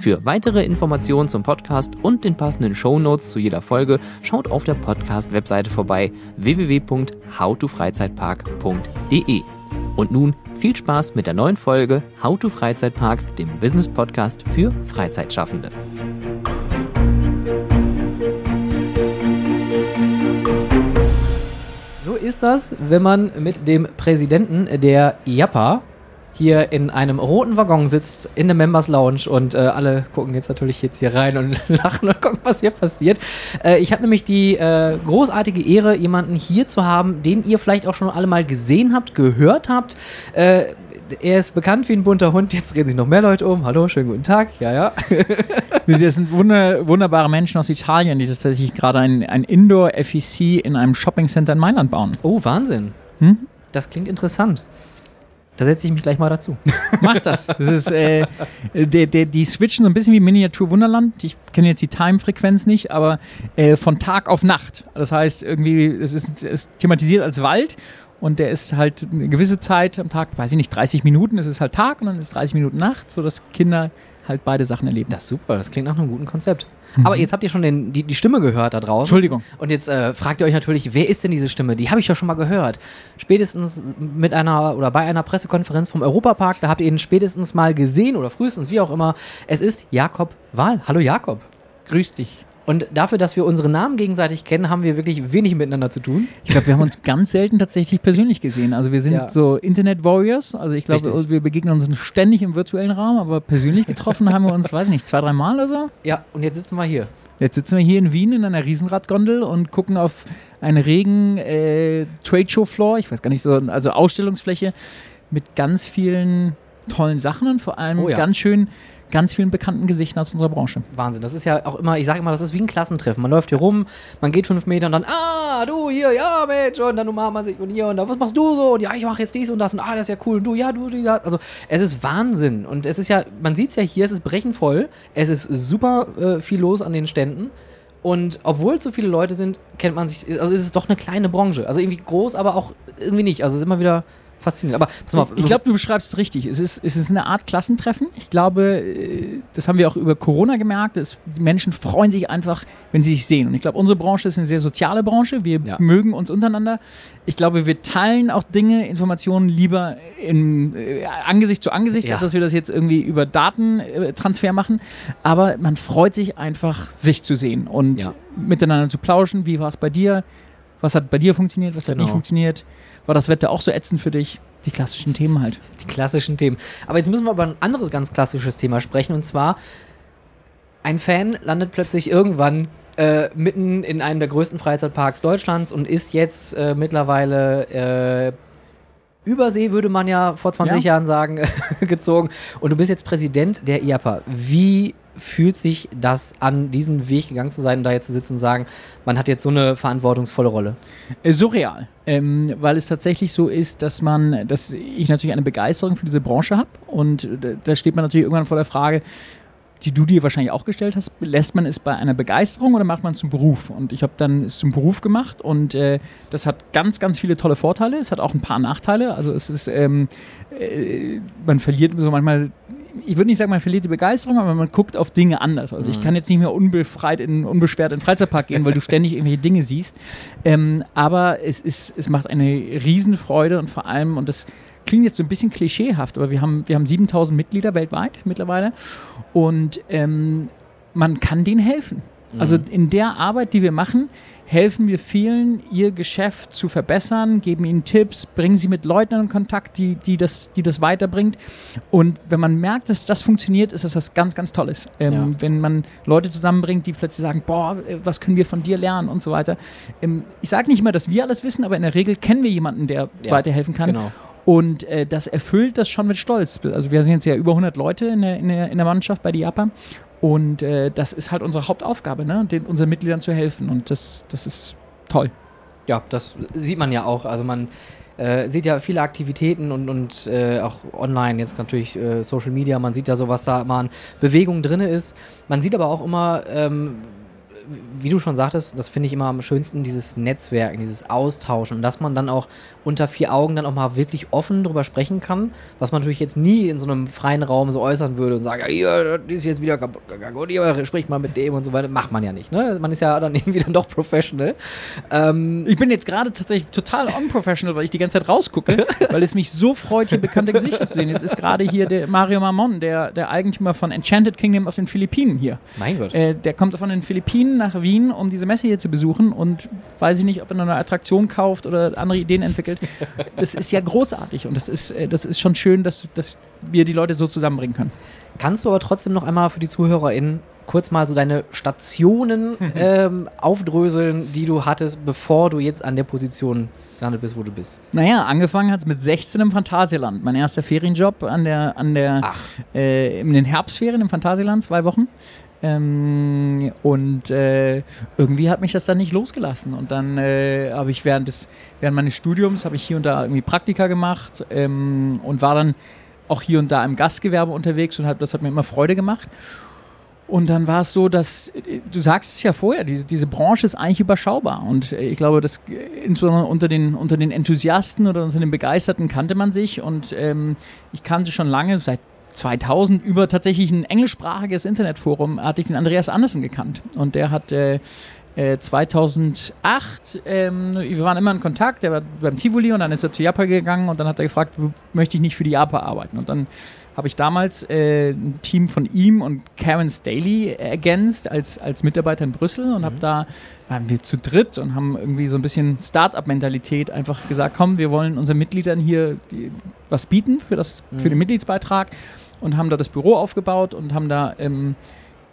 Für weitere Informationen zum Podcast und den passenden Show Notes zu jeder Folge schaut auf der Podcast-Webseite vorbei www.howtofreizeitpark.de. Und nun viel Spaß mit der neuen Folge How to Freizeitpark, dem Business Podcast für Freizeitschaffende. So ist das, wenn man mit dem Präsidenten der IAPA hier in einem roten Waggon sitzt in der Members Lounge und äh, alle gucken jetzt natürlich jetzt hier rein und lachen und gucken, was hier passiert. Äh, ich habe nämlich die äh, großartige Ehre, jemanden hier zu haben, den ihr vielleicht auch schon alle mal gesehen habt, gehört habt. Äh, er ist bekannt wie ein bunter Hund. Jetzt reden sich noch mehr Leute um. Hallo, schönen guten Tag. Ja, ja. Das sind wunder, wunderbare Menschen aus Italien, die tatsächlich gerade ein, ein Indoor-FEC in einem Shopping-Center in Mailand bauen. Oh, Wahnsinn. Hm? Das klingt interessant. Da setze ich mich gleich mal dazu. Mach das. das ist, äh, der, der, die switchen so ein bisschen wie Miniatur Wunderland. Ich kenne jetzt die Time-Frequenz nicht, aber äh, von Tag auf Nacht. Das heißt, irgendwie, es ist, ist thematisiert als Wald und der ist halt eine gewisse Zeit am Tag, weiß ich nicht, 30 Minuten, es ist halt Tag und dann ist 30 Minuten Nacht, sodass Kinder halt beide Sachen erleben. Das ist super, das klingt nach einem guten Konzept. Aber jetzt habt ihr schon den, die, die Stimme gehört da draußen. Entschuldigung. Und jetzt äh, fragt ihr euch natürlich, wer ist denn diese Stimme? Die habe ich doch schon mal gehört. Spätestens mit einer oder bei einer Pressekonferenz vom Europapark, da habt ihr ihn spätestens mal gesehen oder frühestens, wie auch immer. Es ist Jakob Wahl. Hallo Jakob. Grüß dich. Und dafür, dass wir unsere Namen gegenseitig kennen, haben wir wirklich wenig miteinander zu tun. Ich glaube, wir haben uns ganz selten tatsächlich persönlich gesehen. Also wir sind Ja. so Internet-Warriors. Also ich glaube, wir begegnen uns ständig im virtuellen Raum, aber persönlich getroffen haben wir uns, weiß ich nicht, zwei, drei Mal oder so. Ja, und jetzt sitzen wir hier. Jetzt sitzen wir hier in Wien in einer Riesenradgondel und gucken auf einen regen äh, Trade-Show-Floor, ich weiß gar nicht so, also Ausstellungsfläche mit ganz vielen tollen Sachen und vor allem Oh ja. ganz schön, ganz vielen bekannten Gesichtern aus unserer Branche. Wahnsinn. Das ist ja auch immer, ich sage immer, das ist wie ein Klassentreffen. Man läuft hier rum, man geht fünf Meter und dann, ah, du hier, ja, Mensch, und dann umarmt man sich und hier und da, was machst du so? Und ja, ich mache jetzt dies und das und ah, das ist ja cool und du, ja, du, ja. Also, es ist Wahnsinn. Und es ist ja, man sieht es ja hier, es ist brechenvoll. Es ist super äh, viel los an den Ständen. Und obwohl es so viele Leute sind, kennt man sich, also es ist doch eine kleine Branche. Also irgendwie groß, aber auch irgendwie nicht. Also es ist immer wieder faszinierend. Aber pass mal auf, Ich glaube, du beschreibst es richtig. Es ist, es ist eine Art Klassentreffen. Ich glaube, äh, das haben wir auch über Corona gemerkt. dass die Menschen freuen sich einfach, wenn sie sich sehen. Und ich glaube, unsere Branche ist eine sehr soziale Branche. Wir Ja. mögen uns untereinander. Ich glaube, wir teilen auch Dinge, Informationen lieber in, äh, Angesicht zu Angesicht, Ja. als dass wir das jetzt irgendwie über Datentransfer machen. Aber man freut sich einfach, sich zu sehen und Ja. miteinander zu plauschen. Wie war es bei dir? Was hat bei dir funktioniert? Was hat Genau. nicht funktioniert? War das Wetter auch so ätzend für dich? Die klassischen Themen halt. Die klassischen Themen. Aber jetzt müssen wir über ein anderes ganz klassisches Thema sprechen. Und zwar, ein Fan landet plötzlich irgendwann äh, mitten in einem der größten Freizeitparks Deutschlands und ist jetzt äh, mittlerweile äh, Übersee, würde man ja vor 20 Ja. Jahren sagen, gezogen. Und du bist jetzt Präsident der IAPA. Wie fühlt sich das an, diesen Weg gegangen zu sein und da jetzt zu sitzen und sagen, man hat jetzt so eine verantwortungsvolle Rolle? Äh, surreal, ähm, weil es tatsächlich so ist, dass man, dass ich natürlich eine Begeisterung für diese Branche habe und äh, da steht man natürlich irgendwann vor der Frage, die du dir wahrscheinlich auch gestellt hast, lässt man es bei einer Begeisterung oder macht man es zum Beruf? Und ich habe dann es zum Beruf gemacht und äh, das hat ganz, ganz viele tolle Vorteile. Es hat auch ein paar Nachteile. Also es ist, ähm, äh, man verliert so manchmal ich würde nicht sagen, man verliert die Begeisterung, aber man guckt auf Dinge anders. Also ich kann jetzt nicht mehr unbefreit in, unbeschwert in den Freizeitpark gehen, weil du ständig irgendwelche Dinge siehst. Ähm, aber es, ist, es macht eine Riesenfreude und vor allem, und das klingt jetzt so ein bisschen klischeehaft, aber wir haben, wir haben 7000 Mitglieder weltweit mittlerweile und ähm, man kann denen helfen. Also in der Arbeit, die wir machen, helfen wir vielen, ihr Geschäft zu verbessern, geben ihnen Tipps, bringen sie mit Leuten in Kontakt, die, die, das, die das weiterbringt. Und wenn man merkt, dass das funktioniert, ist das was ganz, ganz Tolles. Ähm, Ja. Wenn man Leute zusammenbringt, die plötzlich sagen, boah, äh, was können wir von dir lernen und so weiter. Ähm, ich sage nicht immer, dass wir alles wissen, aber in der Regel kennen wir jemanden, der Ja, weiterhelfen kann. Genau. Und äh, das erfüllt das schon mit Stolz. Also wir sind jetzt ja über 100 Leute in der, in der, in der Mannschaft bei Diapa. Und äh, das ist halt unsere Hauptaufgabe, ne? den, unseren Mitgliedern zu helfen. Und das, das ist toll. Ja, das sieht man ja auch. Also man äh, sieht ja viele Aktivitäten und, und äh, auch online, jetzt natürlich äh, Social Media, man sieht ja so, was da immer an Bewegung drin ist. Man sieht aber auch immer, ähm, wie du schon sagtest, das finde ich immer am schönsten, dieses Netzwerken, dieses Austauschen und dass man dann auch unter vier Augen dann auch mal wirklich offen drüber sprechen kann, was man natürlich jetzt nie in so einem freien Raum so äußern würde und sagen, ja, hier, das ist jetzt wieder kaputt gegangen und hier, sprich mal mit dem und so weiter. Macht man ja nicht, ne? Man ist ja dann irgendwie dann doch professional. Ähm, Ich bin jetzt gerade tatsächlich total unprofessional, weil ich die ganze Zeit rausgucke, weil es mich so freut, hier bekannte Gesichter zu sehen. Jetzt ist gerade hier der Mario Mamon, der, der Eigentümer von Enchanted Kingdom auf den Philippinen hier. mein Gott. Äh, der kommt von den Philippinen nach Wien, um diese Messe hier zu besuchen und weiß ich nicht, ob er noch eine Attraktion kauft oder andere Ideen entwickelt. Das ist ja großartig und das ist, äh, das ist schon schön, dass, dass wir die Leute so zusammenbringen können. Kannst du aber trotzdem noch einmal für die ZuhörerInnen kurz mal so deine Stationen ähm, aufdröseln, die du hattest, bevor du jetzt an der Position gelandet bist, wo du bist? Naja, angefangen hat es mit 16 im Phantasialand. Mein erster Ferienjob an der, an der, äh, in den Herbstferien im Phantasialand, zwei Wochen. Ähm, und äh, irgendwie hat mich das dann nicht losgelassen. Und dann äh, habe ich während, des, während meines Studiums ich hier und da irgendwie Praktika gemacht ähm, und war dann auch hier und da im Gastgewerbe unterwegs und hat, das hat mir immer Freude gemacht. Und dann war es so, dass, äh, du sagst es ja vorher, diese, diese Branche ist eigentlich überschaubar. Und äh, ich glaube, dass äh, insbesondere unter den, unter den Enthusiasten oder unter den Begeisterten kannte man sich. Und ähm, ich kannte schon lange, seit 2000, über tatsächlich ein englischsprachiges Internetforum, hatte ich den Andreas Andersen gekannt. Und der hat äh, äh, 2008, ähm, wir waren immer in Kontakt, der war beim Tivoli und dann ist er zu Japan gegangen und dann hat er gefragt, möchte ich nicht für die Japan arbeiten? Und dann habe ich damals äh, ein Team von ihm und Karen Staley ergänzt als, als Mitarbeiter in Brüssel und habe da, waren wir zu dritt und haben irgendwie so ein bisschen Start-up-Mentalität einfach gesagt, komm, wir wollen unseren Mitgliedern hier die, was bieten für, das, für den Mitgliedsbeitrag und haben da das Büro aufgebaut und haben da, ähm,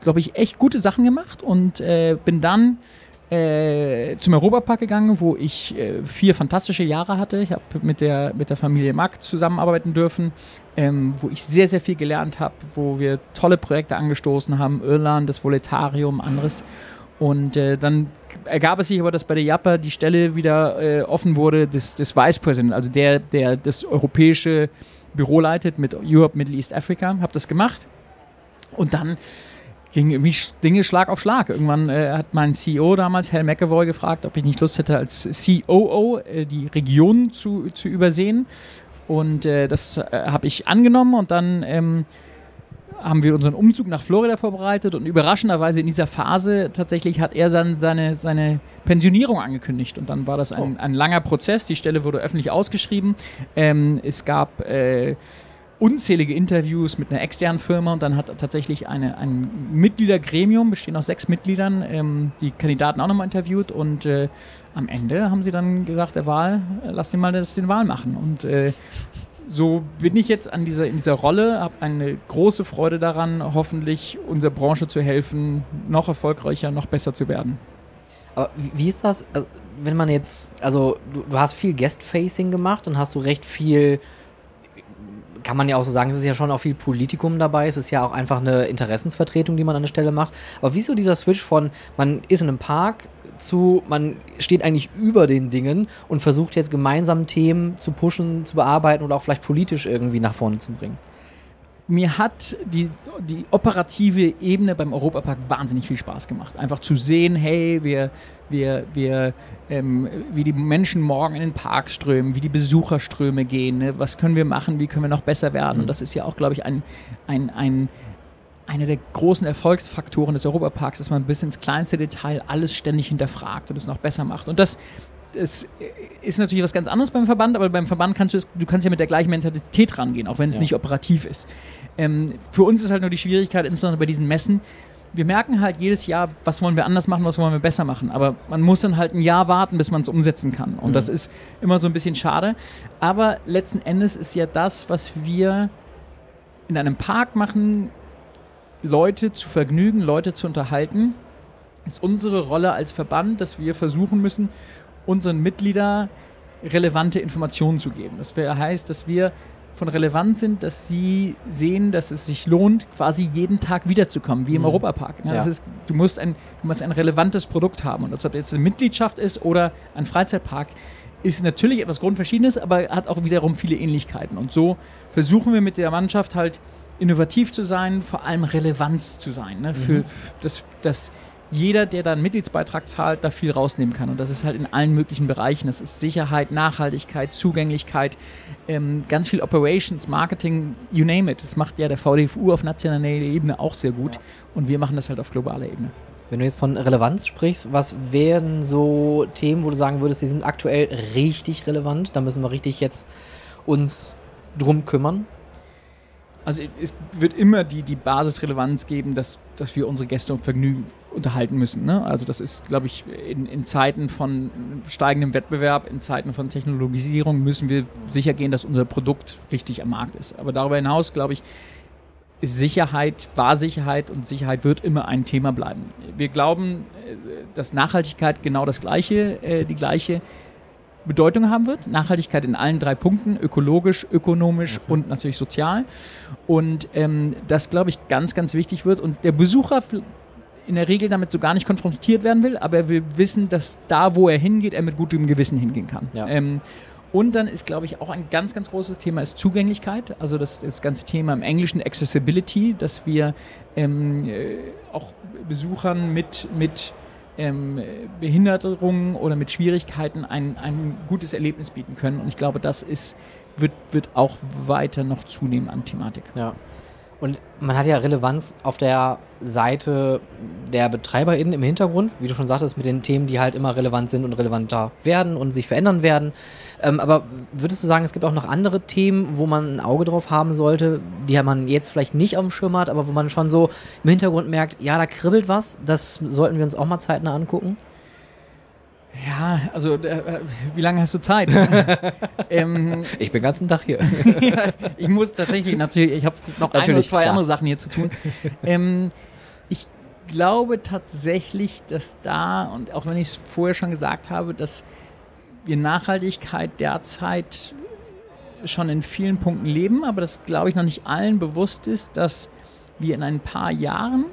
glaube ich, echt gute Sachen gemacht und äh, bin dann äh, zum Europapark gegangen, wo ich äh, vier fantastische Jahre hatte. Ich habe mit der, mit der Familie Mack zusammenarbeiten dürfen, ähm, wo ich sehr, sehr viel gelernt habe, wo wir tolle Projekte angestoßen haben. Irland, das Voletarium, anderes. Und äh, dann ergab es sich aber, dass bei der JAPA die Stelle wieder äh, offen wurde des, des Vice President, also der, der das europäische Büro leitet mit Europe, Middle East, Africa. Habe das gemacht. Und dann ging irgendwie Dinge Schlag auf Schlag. Irgendwann äh, hat mein CEO damals, Hal McAvoy, gefragt, ob ich nicht Lust hätte, als COO äh, die Region zu, zu übersehen. Und äh, das äh, habe ich angenommen und dann ähm, haben wir unseren Umzug nach Florida vorbereitet und überraschenderweise in dieser Phase tatsächlich hat er dann seine, seine Pensionierung angekündigt und dann war das ein, ein langer Prozess. Die Stelle wurde öffentlich ausgeschrieben. Ähm, es gab äh, unzählige Interviews mit einer externen Firma und dann hat tatsächlich eine, ein Mitgliedergremium, bestehend aus sechs Mitgliedern, ähm, die Kandidaten auch nochmal interviewt und äh, am Ende haben sie dann gesagt, der Wahl, äh, lass ihn mal das den Wahl machen. Und äh, so bin ich jetzt an dieser, in dieser Rolle, habe eine große Freude daran, hoffentlich unserer Branche zu helfen, noch erfolgreicher, noch besser zu werden. Aber wie, ist das, also, wenn man jetzt, also du, du hast viel Guest-Facing gemacht und hast du recht viel, kann man ja auch so sagen, es ist ja schon auch viel Politikum dabei, es ist ja auch einfach eine Interessensvertretung, die man an der Stelle macht. Aber wieso dieser Switch von, man ist in einem Park zu, man steht eigentlich über den Dingen und versucht jetzt gemeinsam Themen zu pushen, zu bearbeiten oder auch vielleicht politisch irgendwie nach vorne zu bringen? Mir hat die, die operative Ebene beim Europapark wahnsinnig viel Spaß gemacht. Einfach zu sehen, hey, wir, wir, wir, ähm, wie die Menschen morgen in den Park strömen, wie die Besucherströme gehen, ne? was können wir machen, wie können wir noch besser werden. Und das ist ja auch, glaube ich, ein, ein, ein, einer der großen Erfolgsfaktoren des Europaparks, dass man bis ins kleinste Detail alles ständig hinterfragt und es noch besser macht. Und das, das ist natürlich was ganz anderes beim Verband, aber beim Verband kannst du es, du kannst ja mit der gleichen Mentalität rangehen, auch wenn es Ja. nicht operativ ist. Ähm, für uns ist halt nur die Schwierigkeit, insbesondere bei diesen Messen, wir merken halt jedes Jahr, was wollen wir anders machen, was wollen wir besser machen. Aber man muss dann halt ein Jahr warten, bis man es umsetzen kann. Und mhm. das ist immer so ein bisschen schade. Aber letzten Endes ist ja das, was wir in einem Park machen, Leute zu vergnügen, Leute zu unterhalten, ist unsere Rolle als Verband, dass wir versuchen müssen, unseren Mitgliedern relevante Informationen zu geben. Das heißt, dass wir von Relevanz sind, dass sie sehen, dass es sich lohnt, quasi jeden Tag wiederzukommen, wie im mhm. Europapark. Ne? Ja. Ist, du, musst ein, du musst ein relevantes Produkt haben. Und ob das jetzt eine Mitgliedschaft ist oder ein Freizeitpark, ist natürlich etwas Grundverschiedenes, aber hat auch wiederum viele Ähnlichkeiten. Und so versuchen wir mit der Mannschaft halt innovativ zu sein, vor allem Relevanz zu sein. Ne? Für, mhm. das, das jeder, der da einen Mitgliedsbeitrag zahlt, da viel rausnehmen kann. Und das ist halt in allen möglichen Bereichen. Das ist Sicherheit, Nachhaltigkeit, Zugänglichkeit, ähm, ganz viel Operations, Marketing, you name it. Das macht ja der VDFU auf nationaler Ebene auch sehr gut. Und wir machen das halt auf globaler Ebene. Wenn du jetzt von Relevanz sprichst, was wären so Themen, wo du sagen würdest, die sind aktuell richtig relevant? Da müssen wir richtig jetzt uns drum kümmern? Also es wird immer die, die Basisrelevanz geben, dass, dass wir unsere Gäste und Vergnügen unterhalten müssen. Ne? Also das ist, glaube ich, in, in Zeiten von steigendem Wettbewerb, in Zeiten von Technologisierung müssen wir sicher gehen, dass unser Produkt richtig am Markt ist. Aber darüber hinaus, glaube ich, ist Sicherheit, Wahrsicherheit und Sicherheit wird immer ein Thema bleiben. Wir glauben, äh, dass Nachhaltigkeit genau das gleiche, äh, die gleiche Bedeutung haben wird. Nachhaltigkeit in allen drei Punkten, ökologisch, ökonomisch mhm. und natürlich sozial. Und ähm, das, glaube ich, ganz, ganz wichtig wird. Und der Besucher in der Regel damit so gar nicht konfrontiert werden will, aber er will wissen, dass da, wo er hingeht, er mit gutem Gewissen hingehen kann. Ja. Ähm, und dann ist, glaube ich, auch ein ganz, ganz großes Thema ist Zugänglichkeit. Also das, das ganze Thema im Englischen Accessibility, dass wir ähm, äh, auch Besuchern mit, mit ähm, Behinderungen oder mit Schwierigkeiten ein, ein gutes Erlebnis bieten können. Und ich glaube, das ist, wird, wird auch weiter noch zunehmen an Thematik. Ja. Und man hat ja Relevanz auf der Seite der BetreiberInnen im Hintergrund, wie du schon sagtest, mit den Themen, die halt immer relevant sind und relevanter werden und sich verändern werden. Ähm, aber würdest du sagen, es gibt auch noch andere Themen, wo man ein Auge drauf haben sollte, die man jetzt vielleicht nicht auf dem Schirm hat, aber wo man schon so im Hintergrund merkt, ja, da kribbelt was, das sollten wir uns auch mal zeitnah angucken? Ja, also äh, wie lange hast du Zeit? ähm, ich bin den ganzen Tag hier. ja, ich muss tatsächlich natürlich, ich habe noch natürlich, ein oder zwei klar. andere Sachen hier zu tun. Ähm, ich glaube tatsächlich, dass da, und auch wenn ich es vorher schon gesagt habe, dass wir Nachhaltigkeit derzeit schon in vielen Punkten leben, aber das glaube ich noch nicht allen bewusst ist, dass wir in ein paar Jahren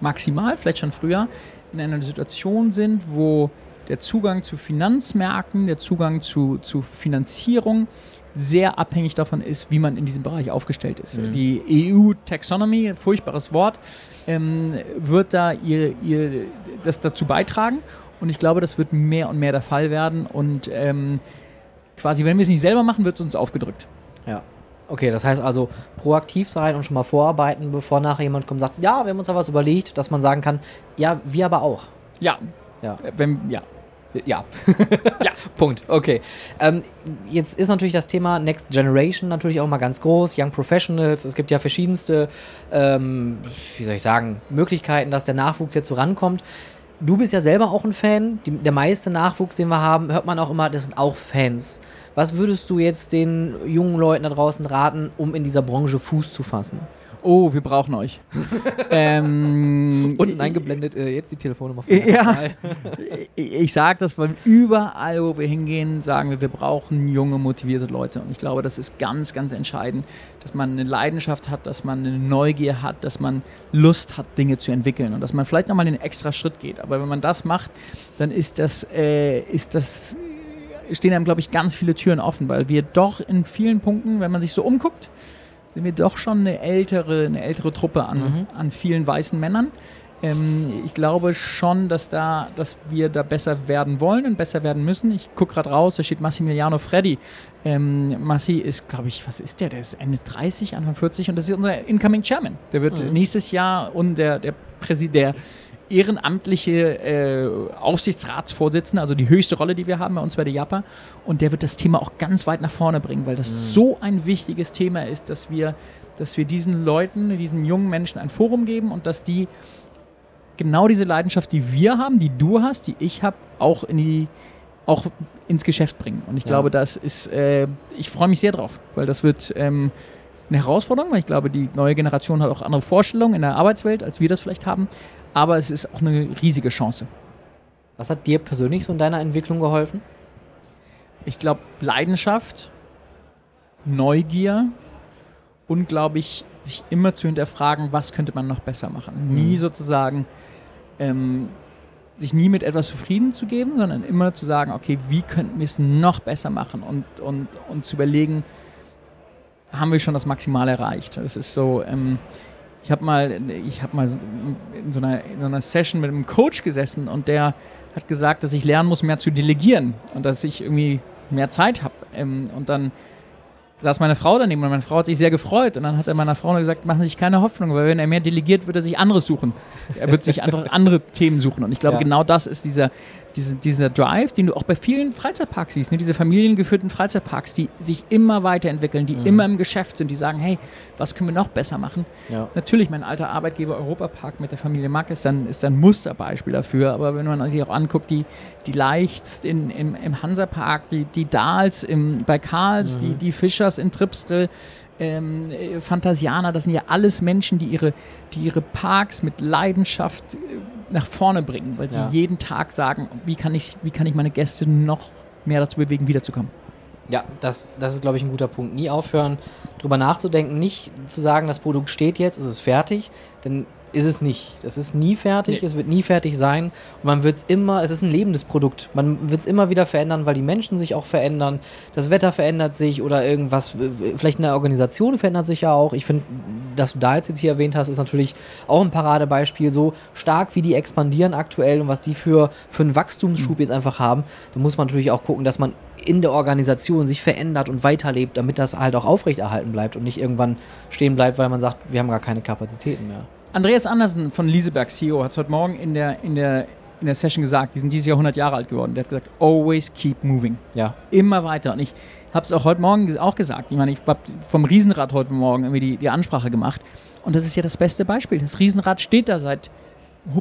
maximal, vielleicht schon früher, in einer Situation sind, wo der Zugang zu Finanzmärkten, der Zugang zu, zu Finanzierung sehr abhängig davon ist, wie man in diesem Bereich aufgestellt ist. Mhm. Die EU-Taxonomy, furchtbares Wort, ähm, wird da ihr, ihr, das dazu beitragen. Und ich glaube, das wird mehr und mehr der Fall werden. Und ähm, quasi, wenn wir es nicht selber machen, wird es uns aufgedrückt. Ja. Okay, das heißt also proaktiv sein und schon mal vorarbeiten, bevor nachher jemand kommt und sagt, ja, wir haben uns da was überlegt, dass man sagen kann, ja, wir aber auch. Ja. Ja. Wenn, ja. Ja. ja. Punkt. Okay. Ähm, jetzt ist natürlich das Thema Next Generation natürlich auch mal ganz groß. Young Professionals. Es gibt ja verschiedenste, ähm, wie soll ich sagen, Möglichkeiten, dass der Nachwuchs jetzt so rankommt. Du bist ja selber auch ein Fan. Die, der meiste Nachwuchs, den wir haben, hört man auch immer, das sind auch Fans. Was würdest du jetzt den jungen Leuten da draußen raten, um in dieser Branche Fuß zu fassen? Oh, wir brauchen euch. ähm, Unten eingeblendet äh, jetzt die Telefonnummer von Ja, ich sage das, weil überall, wo wir hingehen, sagen wir, wir brauchen junge, motivierte Leute. Und ich glaube, das ist ganz, ganz entscheidend, dass man eine Leidenschaft hat, dass man eine Neugier hat, dass man Lust hat, Dinge zu entwickeln und dass man vielleicht nochmal den extra Schritt geht. Aber wenn man das macht, dann ist das, äh, ist das stehen einem, glaube ich, ganz viele Türen offen, weil wir doch in vielen Punkten, wenn man sich so umguckt, sind wir doch schon eine ältere, eine ältere Truppe an, mhm. an vielen weißen Männern. Ähm, ich glaube schon, dass, da, dass wir da besser werden wollen und besser werden müssen. Ich gucke gerade raus, da steht Massimiliano Freddi. Ähm, Massi ist, glaube ich, was ist der? Der ist Ende 30, Anfang 40 und das ist unser Incoming Chairman. Der wird mhm. nächstes Jahr und der, der Präsident, ehrenamtliche äh, Aufsichtsratsvorsitzende, also die höchste Rolle, die wir haben bei uns bei der JAPA. Und der wird das Thema auch ganz weit nach vorne bringen, weil das mhm. so ein wichtiges Thema ist, dass wir, dass wir diesen Leuten, diesen jungen Menschen ein Forum geben und dass die genau diese Leidenschaft, die wir haben, die du hast, die ich habe, auch in die auch ins Geschäft bringen. Und ich ja. glaube, das ist, äh, ich freue mich sehr drauf, weil das wird ähm, eine Herausforderung, weil ich glaube, die neue Generation hat auch andere Vorstellungen in der Arbeitswelt, als wir das vielleicht haben aber es ist auch eine riesige Chance. Was hat dir persönlich so in deiner Entwicklung geholfen? Ich glaube, Leidenschaft, Neugier und, glaube ich, sich immer zu hinterfragen, was könnte man noch besser machen. Mhm. Nie sozusagen, ähm, sich nie mit etwas zufrieden zu geben, sondern immer zu sagen, okay, wie könnten wir es noch besser machen und, und, und zu überlegen, haben wir schon das Maximal erreicht. Das ist so, ähm, ich habe mal, ich habe mal in so, einer, in so einer Session mit einem Coach gesessen und der hat gesagt, dass ich lernen muss, mehr zu delegieren und dass ich irgendwie mehr Zeit habe. Ähm, und dann saß meine Frau daneben und meine Frau hat sich sehr gefreut und dann hat er meiner Frau gesagt, machen Sie sich keine Hoffnung, weil wenn er mehr delegiert, wird er sich anderes suchen. Er wird sich einfach andere Themen suchen und ich glaube, ja. genau das ist dieser, diese, dieser Drive, den du auch bei vielen Freizeitparks siehst, ne? diese familiengeführten Freizeitparks, die sich immer weiterentwickeln, die mhm. immer im Geschäft sind, die sagen, hey, was können wir noch besser machen? Ja. Natürlich, mein alter Arbeitgeber Europapark mit der Familie Mack ist dann, ist dann ein Musterbeispiel dafür, aber wenn man sich auch anguckt, die, die Leichts in, im, im Hansapark, die, die Dahls im, bei Karls, mhm. die, die Fischers in Tripsdrill, ähm, Fantasianer, das sind ja alles Menschen, die ihre, die ihre Parks mit Leidenschaft äh, nach vorne bringen, weil sie ja. jeden Tag sagen, wie kann, ich, wie kann ich meine Gäste noch mehr dazu bewegen, wiederzukommen. Ja, das, das ist, glaube ich, ein guter Punkt. Nie aufhören, drüber nachzudenken, nicht zu sagen, das Produkt steht jetzt, es ist fertig, denn ist es nicht. Es ist nie fertig, nee. es wird nie fertig sein. Und man wird es immer, es ist ein lebendes Produkt. Man wird es immer wieder verändern, weil die Menschen sich auch verändern. Das Wetter verändert sich oder irgendwas, vielleicht eine Organisation verändert sich ja auch. Ich finde, dass du da jetzt, jetzt hier erwähnt hast, ist natürlich auch ein Paradebeispiel. So stark wie die expandieren aktuell und was die für, für einen Wachstumsschub mhm. jetzt einfach haben, da muss man natürlich auch gucken, dass man in der Organisation sich verändert und weiterlebt, damit das halt auch aufrechterhalten bleibt und nicht irgendwann stehen bleibt, weil man sagt, wir haben gar keine Kapazitäten mehr. Andreas Andersen von Lieseberg, CEO, hat es heute Morgen in der, in, der, in der Session gesagt, die sind dieses Jahr 100 Jahre alt geworden. Der hat gesagt, always keep moving. Ja. Immer weiter. Und ich habe es auch heute Morgen auch gesagt. Ich meine, ich habe vom Riesenrad heute Morgen irgendwie die, die Ansprache gemacht. Und das ist ja das beste Beispiel. Das Riesenrad steht da seit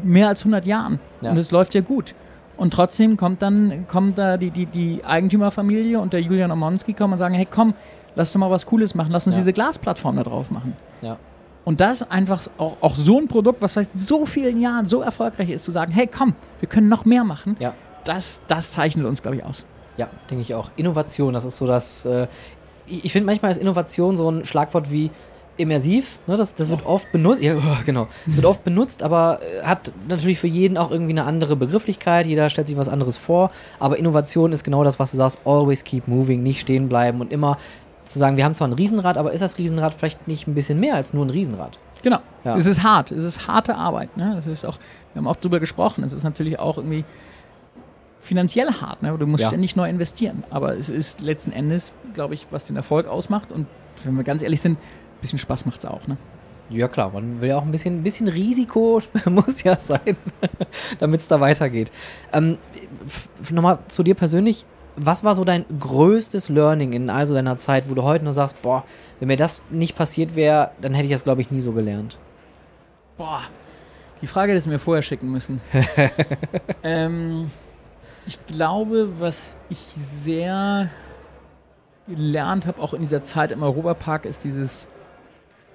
mehr als 100 Jahren. Ja. Und es läuft ja gut. Und trotzdem kommt dann kommt da die, die, die Eigentümerfamilie und der Julian Omonski kommen und sagen, hey komm, lass doch mal was Cooles machen, lass uns ja. diese Glasplattform da drauf machen. Ja. Und das einfach auch, auch so ein Produkt, was seit so vielen Jahren so erfolgreich ist, zu sagen, hey komm, wir können noch mehr machen, ja. das, das zeichnet uns, glaube ich, aus. Ja, denke ich auch. Innovation, das ist so das. Äh, ich, ich finde manchmal ist Innovation so ein Schlagwort wie immersiv. Ne? Das, das wird oh. oft benutzt. Ja, genau. Es wird oft benutzt, aber äh, hat natürlich für jeden auch irgendwie eine andere Begrifflichkeit. Jeder stellt sich was anderes vor. Aber Innovation ist genau das, was du sagst. Always keep moving, nicht stehen bleiben und immer zu sagen, wir haben zwar ein Riesenrad, aber ist das Riesenrad vielleicht nicht ein bisschen mehr als nur ein Riesenrad? Genau. Ja. Es ist hart. Es ist harte Arbeit. Ne? Das ist auch, wir haben auch drüber gesprochen. Es ist natürlich auch irgendwie finanziell hart. Ne? Du musst ja. ständig neu investieren. Aber es ist letzten Endes, glaube ich, was den Erfolg ausmacht. Und wenn wir ganz ehrlich sind, bisschen Spaß macht es auch. Ne? Ja klar, man will ja auch ein bisschen, ein bisschen Risiko, muss ja sein, damit es da weitergeht. Ähm, Nochmal zu dir persönlich, was war so dein größtes Learning in also deiner Zeit, wo du heute nur sagst, boah, wenn mir das nicht passiert wäre, dann hätte ich das, glaube ich, nie so gelernt? Boah, die Frage hättest du mir vorher schicken müssen. ähm, ich glaube, was ich sehr gelernt habe, auch in dieser Zeit im Europapark, ist dieses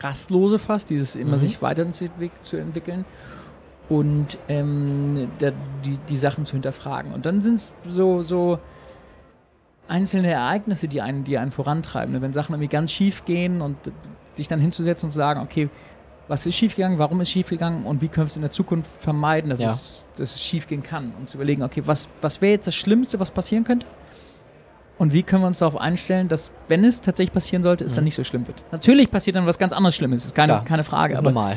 rastlose Fass, dieses immer mhm. sich weiterzuentwickeln und ähm, der, die, die Sachen zu hinterfragen. Und dann sind es so, so einzelne Ereignisse, die einen, die einen vorantreiben. Ne? Wenn Sachen irgendwie ganz schief gehen und sich dann hinzusetzen und zu sagen, okay, was ist schiefgegangen, warum ist schiefgegangen und wie können wir es in der Zukunft vermeiden, dass, ja. es, dass es schiefgehen kann. Und zu überlegen, okay, was, was wäre jetzt das Schlimmste, was passieren könnte? Und wie können wir uns darauf einstellen, dass, wenn es tatsächlich passieren sollte, es mhm. dann nicht so schlimm wird? Natürlich passiert dann was ganz anderes Schlimmes, ist keine, Klar, keine Frage. Ist aber normal.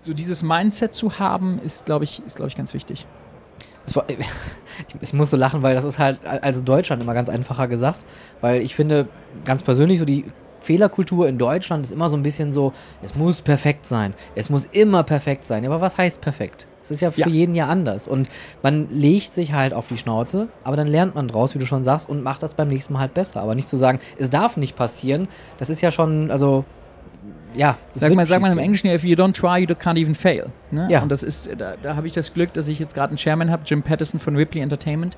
So dieses Mindset zu haben, ist, glaube ich, ist, glaube ich, ganz wichtig. ich muss so lachen, weil das ist halt als Deutschland immer ganz einfacher gesagt, weil ich finde ganz persönlich so die Fehlerkultur in Deutschland ist immer so ein bisschen so, es muss perfekt sein. Es muss immer perfekt sein. Aber was heißt perfekt? Es ist ja für Ja. jeden ja anders. Und man legt sich halt auf die Schnauze, aber dann lernt man draus, wie du schon sagst, und macht das beim nächsten Mal halt besser. Aber nicht zu sagen, es darf nicht passieren, das ist ja schon, also, ja. das Sag mal, sag mal im. Englischen if you don't try, you can't even fail. Ne? Ja. Und das ist, da, da habe ich das Glück, dass ich jetzt gerade einen Chairman habe, Jim Patterson von Ripley Entertainment,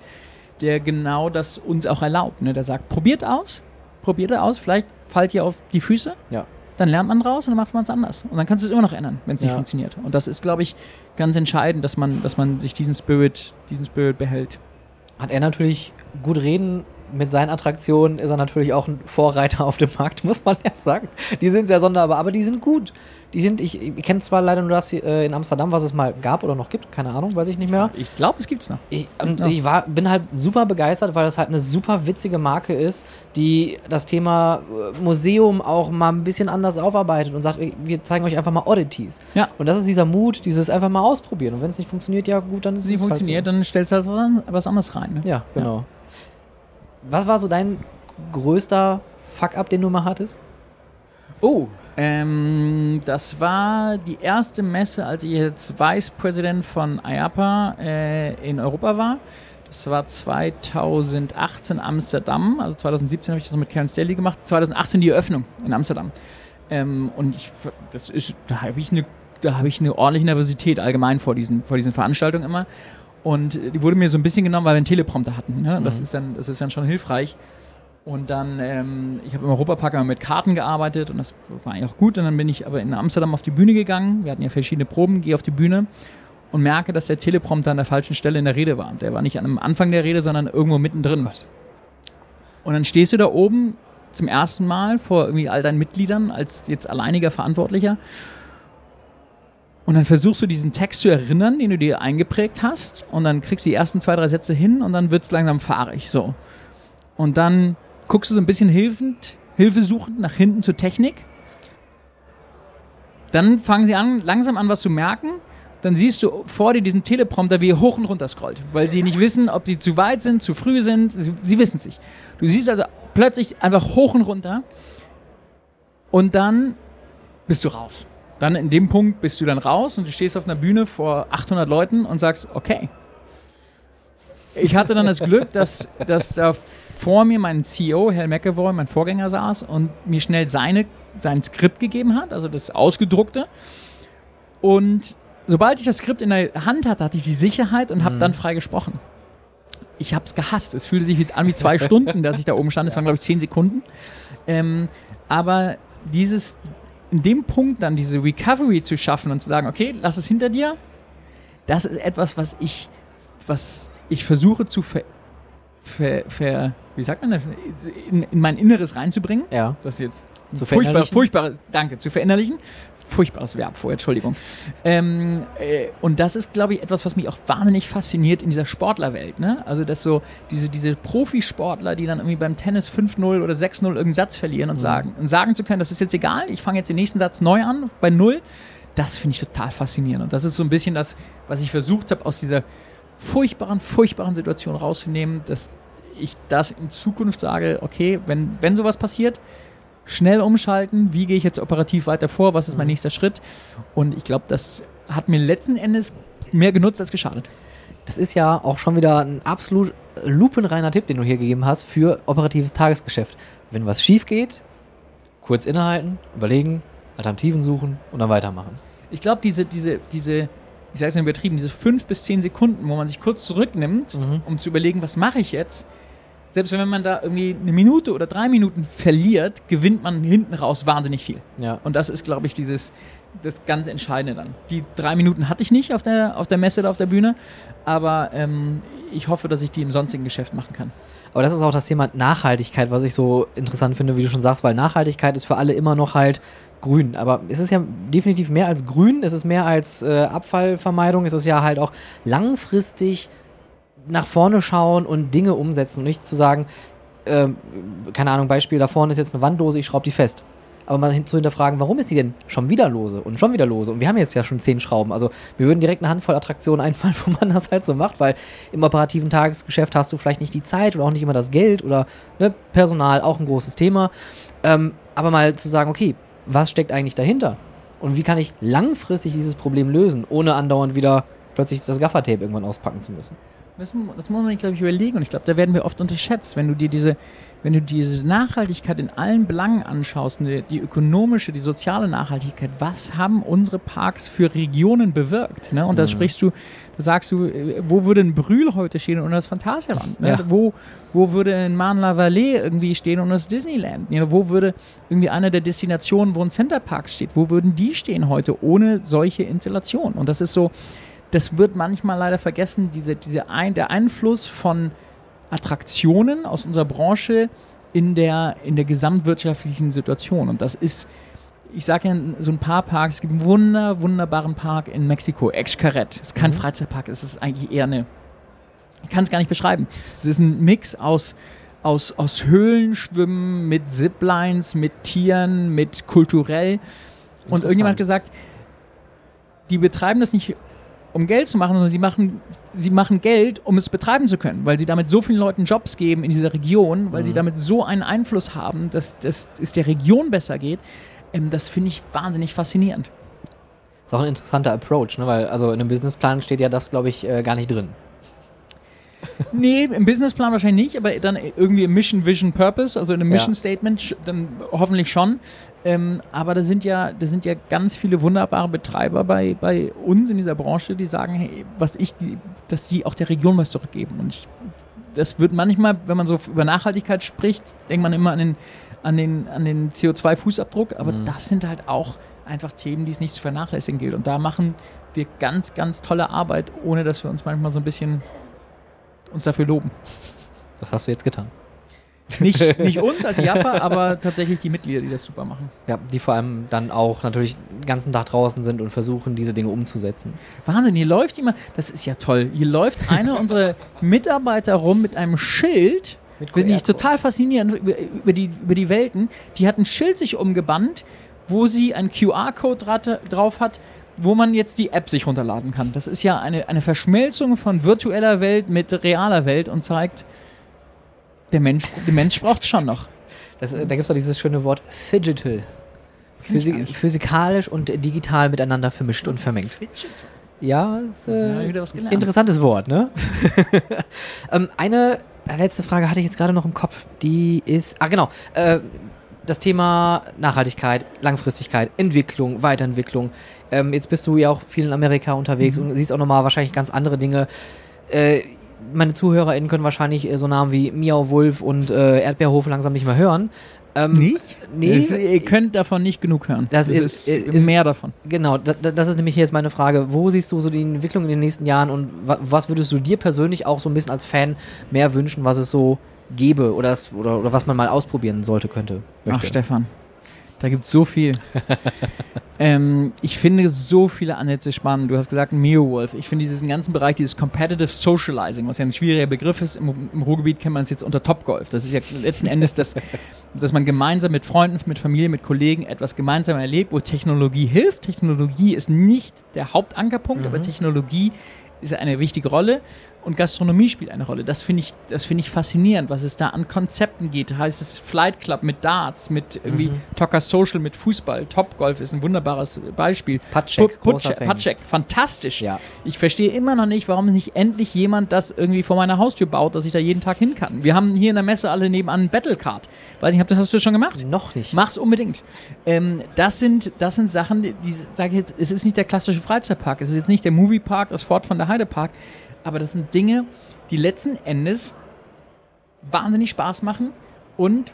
der genau das uns auch erlaubt. Ne? Der sagt, probiert aus, probiert aus, vielleicht fallt ihr auf die Füße, Ja. dann lernt man draus und dann macht man es anders. Und dann kannst du es immer noch ändern, wenn es nicht Ja. funktioniert. Und das ist, glaube ich, ganz entscheidend, dass man, dass man sich diesen Spirit, diesen Spirit behält. hat er natürlich gut reden. Mit seinen Attraktionen ist er natürlich auch ein Vorreiter auf dem Markt, muss man ja sagen. Die sind sehr sonderbar, aber die sind gut. Die sind, ich, ich kenne zwar leider nur das äh, in Amsterdam, was es mal gab oder noch gibt, keine Ahnung, weiß ich nicht mehr. Ich glaube, es gibt's noch. Ich, und Ja. ich war, bin halt super begeistert, weil das halt eine super witzige Marke ist, die das Thema äh, Museum auch mal ein bisschen anders aufarbeitet und sagt, wir zeigen euch einfach mal Oddities. Ja. Und das ist dieser Mut, dieses einfach mal ausprobieren. Und wenn es nicht funktioniert, ja gut, dann ist Sie es funktioniert, halt dann stellst du halt was- anderes rein. Ne? so. Ja, genau. Was war so dein größter Fuck-up, den du mal hattest? Oh, ähm, das war die erste Messe, als ich jetzt Vice President von IAPA äh, in Europa war. Das war 2018 Amsterdam, also 2017 habe ich das mit Karen Stanley gemacht, 2018 die Eröffnung in Amsterdam. Ähm, und ich, das ist, da habe ich eine, da habe ich eine ordentliche Nervosität allgemein vor diesen, vor diesen Veranstaltungen immer. Und die wurde mir so ein bisschen genommen, weil wir einen Teleprompter hatten. Ne? Das, Mhm. ist dann, das ist dann schon hilfreich. Und dann, ähm, ich habe im Europapark immer mit Karten gearbeitet und das war eigentlich auch gut. Und dann bin ich aber in Amsterdam auf die Bühne gegangen. Wir hatten ja verschiedene Proben, gehe auf die Bühne und merke, dass der Teleprompter an der falschen Stelle in der Rede war. Der war nicht am Anfang der Rede, sondern irgendwo mittendrin. Und dann stehst du da oben zum ersten Mal vor irgendwie all deinen Mitgliedern als jetzt alleiniger Verantwortlicher. Und dann versuchst du diesen Text zu erinnern, den du dir eingeprägt hast. Und dann kriegst du die ersten zwei, drei Sätze hin und dann wird es langsam fahrig. So. Und dann guckst du so ein bisschen hilfend, hilfesuchend nach hinten zur Technik. Dann fangen sie an, langsam an, was zu merken. Dann siehst du vor dir diesen Teleprompter, wie er hoch und runter scrollt, weil sie nicht wissen, ob sie zu weit sind, zu früh sind. Sie, sie wissen es nicht. Du siehst also plötzlich einfach hoch und runter und dann bist du raus. Dann in dem Punkt bist du dann raus und du stehst auf einer Bühne vor 800 Leuten und sagst, okay. Ich hatte dann das Glück, dass, dass da vor mir mein CEO, Hal McAvoy, mein Vorgänger saß und mir schnell seine, sein Skript gegeben hat, also das Ausgedruckte. Und sobald ich das Skript in der Hand hatte, hatte ich die Sicherheit und habe dann frei gesprochen. Ich habe es gehasst. Es fühlte sich an wie zwei Stunden, dass ich da oben stand. Es waren, glaube ich, zehn Sekunden. Ähm, aber dieses, in dem Punkt dann diese Recovery zu schaffen und zu sagen, okay, lass es hinter dir, das ist etwas, was ich, was ich versuche zu ver, ver, ver wie sagt man das, in, in mein Inneres reinzubringen. Ja. Das ist jetzt Zu furchtbar, furchtbares, danke, zu verinnerlichen. Furchtbares Verb vorher, Entschuldigung. Ähm, äh, und das ist, glaube ich, etwas, was mich auch wahnsinnig fasziniert in dieser Sportlerwelt. Ne? Also, dass so diese, diese Profisportler, die dann irgendwie beim Tennis 5-0 oder 6-0 irgendeinen Satz verlieren und sagen, und sagen zu können, das ist jetzt egal, ich fange jetzt den nächsten Satz neu an, bei Null, das finde ich total faszinierend. Und das ist so ein bisschen das, was ich versucht habe, aus dieser furchtbaren, furchtbaren Situation rauszunehmen, dass ich das in Zukunft sage, okay, wenn, wenn sowas passiert, schnell umschalten, wie gehe ich jetzt operativ weiter vor, was ist mein nächster Schritt? Und ich glaube, das hat mir letzten Endes mehr genutzt als geschadet. Das ist ja auch schon wieder ein absolut lupenreiner Tipp, den du hier gegeben hast für operatives Tagesgeschäft. Wenn was schief geht, kurz innehalten, überlegen, Alternativen suchen und dann weitermachen. Ich glaube, diese, diese, diese, ich sage es übertrieben, diese fünf bis zehn Sekunden, wo man sich kurz zurücknimmt, Mhm. um zu überlegen, was mache ich jetzt, selbst wenn man da irgendwie eine Minute oder drei Minuten verliert, gewinnt man hinten raus wahnsinnig viel. Ja. Und das ist, glaube ich, dieses das ganz Entscheidende dann. Die drei Minuten hatte ich nicht auf der, auf der Messe oder auf der Bühne, aber ähm, ich hoffe, dass ich die im sonstigen Geschäft machen kann. Aber das ist auch das Thema Nachhaltigkeit, was ich so interessant finde, wie du schon sagst, weil Nachhaltigkeit ist für alle immer noch halt grün. Aber es ist ja definitiv mehr als grün, es ist mehr als äh, Abfallvermeidung, es ist ja halt auch langfristig nach vorne schauen und Dinge umsetzen und nicht zu sagen, ähm, keine Ahnung, Beispiel, da vorne ist jetzt eine Wanddose, ich schraube die fest. aber mal hin zu hinterfragen, warum ist die denn schon wieder lose und schon wieder lose? Und wir haben jetzt ja schon zehn Schrauben. Also mir würden direkt eine Handvoll Attraktionen einfallen, wo man das halt so macht, weil im operativen Tagesgeschäft hast du vielleicht nicht die Zeit oder auch nicht immer das Geld oder ne, Personal, auch ein großes Thema. Ähm, aber mal zu sagen, okay, was steckt eigentlich dahinter? Und wie kann ich langfristig dieses Problem lösen, ohne andauernd wieder plötzlich das Gaffertape irgendwann auspacken zu müssen? Das, das muss man, glaube ich, überlegen. Und ich glaube, da werden wir oft unterschätzt. Wenn du dir diese, wenn du diese Nachhaltigkeit in allen Belangen anschaust, die, die ökonomische, die soziale Nachhaltigkeit, was haben unsere Parks für Regionen bewirkt? Ne? Und da Mhm. sprichst du, da sagst du, äh, wo würde ein Brühl heute stehen und das Phantasialand? Ne? Ja. Wo, wo würde ein Marne-la-Vallée irgendwie stehen und das Disneyland? Ne? Wo würde irgendwie eine der Destinationen, wo ein Centerpark steht, wo würden die stehen heute ohne solche Installationen? Und das ist so, das wird manchmal leider vergessen, diese, diese ein, der Einfluss von Attraktionen aus unserer Branche in der, in der gesamtwirtschaftlichen Situation. Und das ist, ich sage ja so ein paar Parks, es gibt einen wunder, wunderbaren Park in Mexiko, Xcaret. Es ist kein Mhm. Freizeitpark, es ist eigentlich eher eine, ich kann es gar nicht beschreiben. Es ist ein Mix aus, aus, aus Höhlenschwimmen, mit Ziplines, mit Tieren, mit kulturell. Und irgendjemand hat gesagt, die betreiben das nicht um Geld zu machen, sondern die machen, sie machen Geld, um es betreiben zu können, weil sie damit so vielen Leuten Jobs geben in dieser Region, weil sie Mhm. damit so einen Einfluss haben, dass, dass es der Region besser geht. Ähm, das finde ich wahnsinnig faszinierend. Ist auch ein interessanter Approach, ne? weil also in einem Businessplan steht ja das, glaube ich, äh, gar nicht drin. Nee, im Businessplan wahrscheinlich nicht, aber dann irgendwie im Mission, Vision, Purpose, also in einem. Mission Statement, dann hoffentlich schon. Ähm, aber da sind ja, da sind ja ganz viele wunderbare Betreiber bei, bei uns in dieser Branche, die sagen, hey, was ich, die, dass die auch der Region was zurückgeben. Und ich, das wird manchmal, wenn man so über Nachhaltigkeit spricht, denkt man immer an den, an den, an den CO2-Fußabdruck, aber Mhm. das sind halt auch einfach Themen, die es nicht zu vernachlässigen gilt. Und da machen wir ganz, ganz tolle Arbeit, ohne dass wir uns manchmal so ein bisschen uns dafür loben. Das hast du jetzt getan. Nicht, nicht uns als Japa, aber tatsächlich die Mitglieder, die das super machen. Ja, die vor allem dann auch natürlich den ganzen Tag draußen sind und versuchen, diese Dinge umzusetzen. Wahnsinn, hier läuft jemand, das ist ja toll, hier läuft einer unserer Mitarbeiter rum mit einem Schild, Mit finde ich total faszinierend, über, die, über die Welten. Die hat ein Schild sich umgebannt, wo sie einen QR-Code dra- drauf hat, wo man jetzt die App sich runterladen kann. Das ist ja eine, eine Verschmelzung von virtueller Welt mit realer Welt und zeigt, der Mensch, der Mensch braucht schon noch. Das, äh, da gibt es doch dieses schöne Wort gar Physi physikalisch und digital miteinander vermischt und vermengt. Ja, ist Ja, äh, gelernt. interessantes Wort, ne? ähm, eine letzte Frage hatte ich jetzt gerade noch im Kopf. Die ist, ah genau, äh, das Thema Nachhaltigkeit, Langfristigkeit, Entwicklung, Weiterentwicklung. Ähm, jetzt bist du ja auch viel in Amerika unterwegs Mhm. und siehst auch nochmal wahrscheinlich ganz andere Dinge. Äh, meine ZuhörerInnen können wahrscheinlich äh, so Namen wie Miau Wolf und äh, Erdbeerhof langsam nicht mehr hören. Ähm, Nicht? Nee, Das, ihr könnt davon nicht genug hören. Das ist- ist- mehr davon. Genau, da, da- das ist nämlich jetzt meine Frage. Wo siehst du so die Entwicklung in den nächsten Jahren und wa was würdest du dir persönlich auch so ein bisschen als Fan mehr wünschen, was es so gäbe oder, das, oder, oder was man mal ausprobieren sollte, könnte? Ach, möchte? Stefan, da gibt es so viel. ähm, ich finde so viele Ansätze spannend. Du hast gesagt, Mio Wolf. Ich finde diesen ganzen Bereich, dieses Competitive Socializing, was ja ein schwieriger Begriff ist, im, im Ruhrgebiet kennt man es jetzt unter Topgolf. Das ist ja letzten Endes das, dass man gemeinsam mit Freunden, mit Familie, mit Kollegen etwas gemeinsam erlebt, wo Technologie hilft. Technologie ist nicht der Hauptankerpunkt, aber Mhm. Technologie ist eine wichtige Rolle und Gastronomie spielt eine Rolle. Das finde ich, das finde ich faszinierend, was es da an Konzepten geht. Heißt es Flight Club mit Darts, mit irgendwie Mhm. Talker Social mit Fußball, Topgolf ist ein wunderbares Beispiel. Patschek, Fan. Patschek, fantastisch. Ja. Ich verstehe immer noch nicht, warum nicht endlich jemand das irgendwie vor meiner Haustür baut, dass ich da jeden Tag hin kann. Wir haben hier in der Messe alle nebenan ein Battlecard. Weiß nicht, hast du das schon gemacht? Noch nicht. Mach's unbedingt. Ähm, das, sind, das sind Sachen, die, die sage ich jetzt, es ist nicht der klassische Freizeitpark, es ist jetzt nicht der Moviepark, das Fort von der Heidepark, aber das sind Dinge, die letzten Endes wahnsinnig Spaß machen und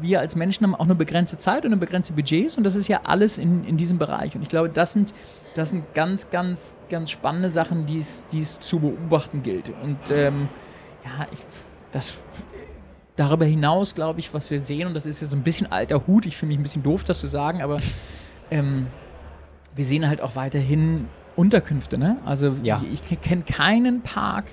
wir als Menschen haben auch eine begrenzte Zeit und eine begrenzte Budgets und das ist ja alles in, in diesem Bereich. Und ich glaube, das sind, das sind ganz, ganz, ganz spannende Sachen, die es, die es zu beobachten gilt. Und ähm, ja, ich, das darüber hinaus, glaube ich, was wir sehen, und das ist jetzt so ein bisschen alter Hut, ich finde mich ein bisschen doof, das zu sagen, aber ähm, wir sehen halt auch weiterhin Unterkünfte, ne? Also Ja. ich, ich kenne keinen Park,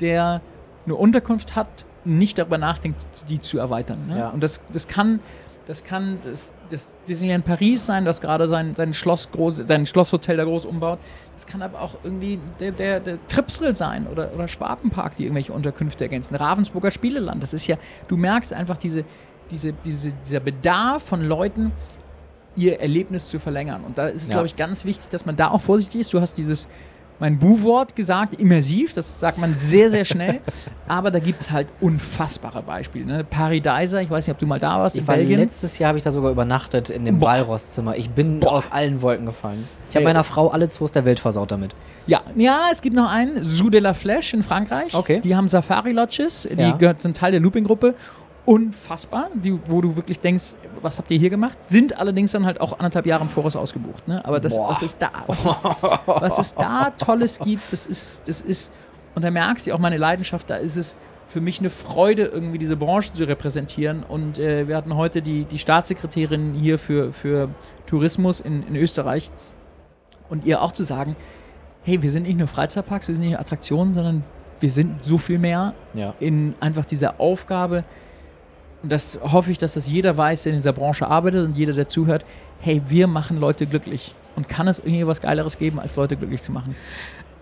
der eine Unterkunft hat, und nicht darüber nachdenkt, die zu erweitern. Ne? Ja. Und das, das kann, Das kann das, das Disneyland Paris sein, das gerade sein, sein Schloss groß, sein Schlosshotel da groß umbaut. Das kann aber auch irgendwie der, der, der Tripsel sein oder, oder Schwabenpark, die irgendwelche Unterkünfte ergänzen. Ravensburger Spieleland. Das ist ja, du merkst einfach diese, diese, diese, dieser Bedarf von Leuten, ihr Erlebnis zu verlängern. Und da ist es, Ja. glaube ich, ganz wichtig, dass man da auch vorsichtig ist. Du hast dieses, mein Bu-Wort gesagt, immersiv, das sagt man sehr, sehr schnell. aber da gibt es halt unfassbare Beispiele. Ne? Paradiser, ich weiß nicht, ob du mal da warst, in Ich war Belgien. letztes Jahr habe ich da sogar übernachtet in dem. Walrosszimmer. Ich bin Boah. aus allen Wolken gefallen. Ich habe meiner Frau alle Zoos der Welt versaut damit. Ja, ja, es gibt noch einen, Zoo de la Flèche in Frankreich. Okay. Die haben Safari-Lodges, die Ja. gehört, sind Teil der Looping-Gruppe. Unfassbar, die, wo du wirklich denkst, was habt ihr hier gemacht? Sind allerdings dann halt auch anderthalb Jahre im Voraus ausgebucht. Ne? Aber das, was es da, was es, was es da Tolles gibt, das ist, das ist, und da merkst du auch meine Leidenschaft, da ist es für mich eine Freude, irgendwie diese Branche zu repräsentieren. Und äh, wir hatten heute die, die Staatssekretärin hier für, für Tourismus in, in Österreich und ihr auch zu sagen, hey, wir sind nicht nur Freizeitparks, wir sind nicht nur Attraktionen, sondern wir sind so viel mehr Ja. in einfach dieser Aufgabe. Und das hoffe ich, dass das jeder weiß, der in dieser Branche arbeitet und jeder, der zuhört. Hey, wir machen Leute glücklich. Und kann es irgendwie was Geileres geben, als Leute glücklich zu machen?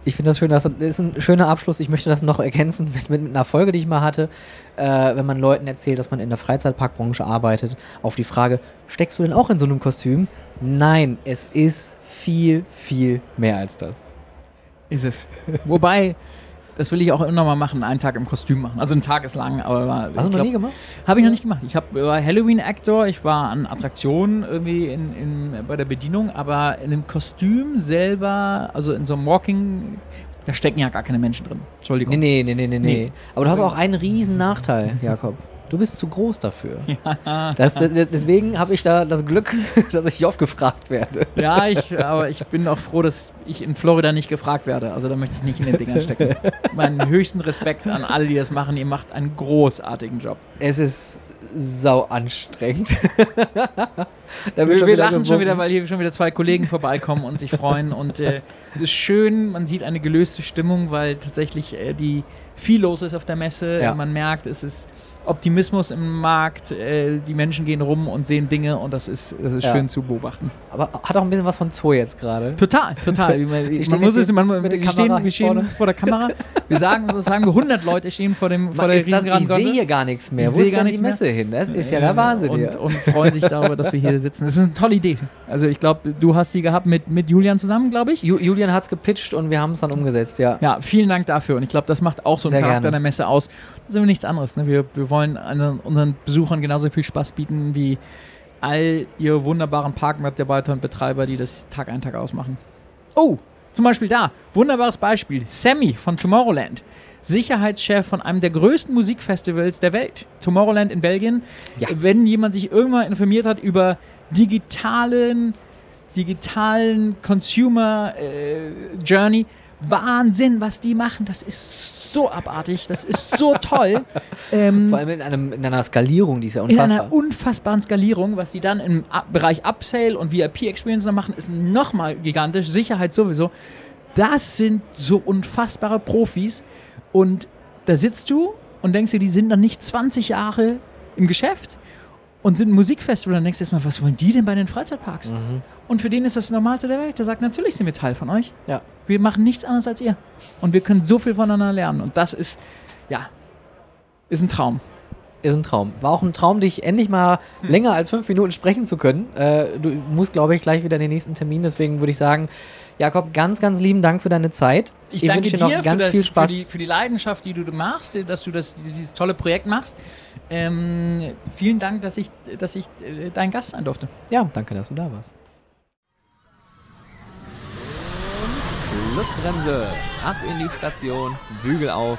Ich finde das schön, dass, das ist ein schöner Abschluss. Ich möchte das noch ergänzen mit, mit einer Folge, die ich mal hatte, äh, wenn man Leuten erzählt, dass man in der Freizeitparkbranche arbeitet, auf die Frage, steckst du denn auch in so einem Kostüm? Nein, es ist viel, viel mehr als das. Ist es. Wobei, das will ich auch immer mal machen, einen Tag im Kostüm machen. Also ein Tag ist lang, aber Hast du noch nie gemacht? Habe ich noch nicht gemacht. Ich hab, war Halloween-Actor, ich war an Attraktionen irgendwie in, in, bei der Bedienung, aber in einem Kostüm selber, also in so einem Walking, da stecken ja gar keine Menschen drin. Entschuldigung. Nee, nee, nee, nee, nee, Nee. nee. Aber du hast auch einen riesen Nachteil, Jakob. Du bist zu groß dafür. Das, das, deswegen habe ich da das Glück, dass ich oft gefragt werde. Ja, ich, aber ich bin auch froh, dass ich in Florida nicht gefragt werde. Also da möchte ich nicht in den Dingern stecken. Meinen höchsten Respekt an alle, die das machen. Ihr macht einen großartigen Job. Es ist sau anstrengend. Da Wir, wird wir lachen schon gewunken. wieder, weil hier schon wieder zwei Kollegen vorbeikommen und sich freuen. Und äh, es ist schön, man sieht eine gelöste Stimmung, weil tatsächlich äh, die viel los ist auf der Messe. Ja. Man merkt, es ist Optimismus im Markt. Äh, die Menschen gehen rum und sehen Dinge und das ist, das ist Ja. schön zu beobachten. Aber hat auch ein bisschen was von Zoo jetzt gerade. Total, total. Man, man muss es, man, wir stehen, wir stehen vor der Kamera. Wir sagen, sagen wir, 100 Leute stehen vor, dem, vor Man, der das, ich sehe hier gar nichts mehr. Ich Wo ist gar denn die Messe hin? Das ist ja Äh, der Wahnsinn und, hier. und freuen sich darüber, dass wir hier sitzen. Das ist eine tolle Idee. Also ich glaube, du hast die gehabt mit, mit Julian zusammen, glaube ich. Ju Julian hat es gepitcht und wir haben es dann umgesetzt, ja. Ja, vielen Dank dafür. Und ich glaube, das macht auch so einen Sehr Charakter gerne. der Messe aus. Das sind wir nichts anderes. Ne? Wir, wir wollen unseren, unseren Besuchern genauso viel Spaß bieten wie all ihr wunderbaren Parkmitarbeiter und Betreiber, die das Tag ein, Tag ausmachen. Oh, zum Beispiel da. Wunderbares Beispiel. Sammy von Tomorrowland. Sicherheitschef von einem der größten Musikfestivals der Welt. Tomorrowland in Belgien. Ja. Wenn jemand sich irgendwann informiert hat über digitalen, digitalen Consumer äh, Journey, Wahnsinn, was die machen. Das ist so abartig. Das ist so toll. ähm, Vor allem in, einem, in einer Skalierung, die ist ja in unfassbar. einer unfassbaren Skalierung, was sie dann im Bereich Upsale und VIP-Experience noch machen, ist nochmal gigantisch. Sicherheit sowieso. Das sind so unfassbare Profis. Und da sitzt du und denkst dir, die sind dann nicht 20 Jahre im Geschäft und sind ein Musikfestival. Dann denkst du erstmal, was wollen die denn bei den Freizeitparks? Mhm. Und für den ist das, das Normalste der Welt. Der sagt, natürlich sind wir Teil von euch. Ja. Wir machen nichts anderes als ihr. Und wir können so viel voneinander lernen. Und das ist, ja, ist ein Traum. Ist ein Traum. War auch ein Traum, dich endlich mal länger als fünf Minuten sprechen zu können. Äh, du musst, glaube ich, gleich wieder in den nächsten Termin. Deswegen würde ich sagen, Jakob, ganz, ganz lieben Dank für deine Zeit. Ich, danke wünsche dir dir noch ganz für, das, viel Spaß. Für, die, für die Leidenschaft, die du machst, dass du das, dieses tolle Projekt machst. Ähm, vielen Dank, dass ich, dass ich äh, dein Gast sein durfte. ja, danke, dass du da warst. Schlussbremse. Ab in die Station. Bügel auf.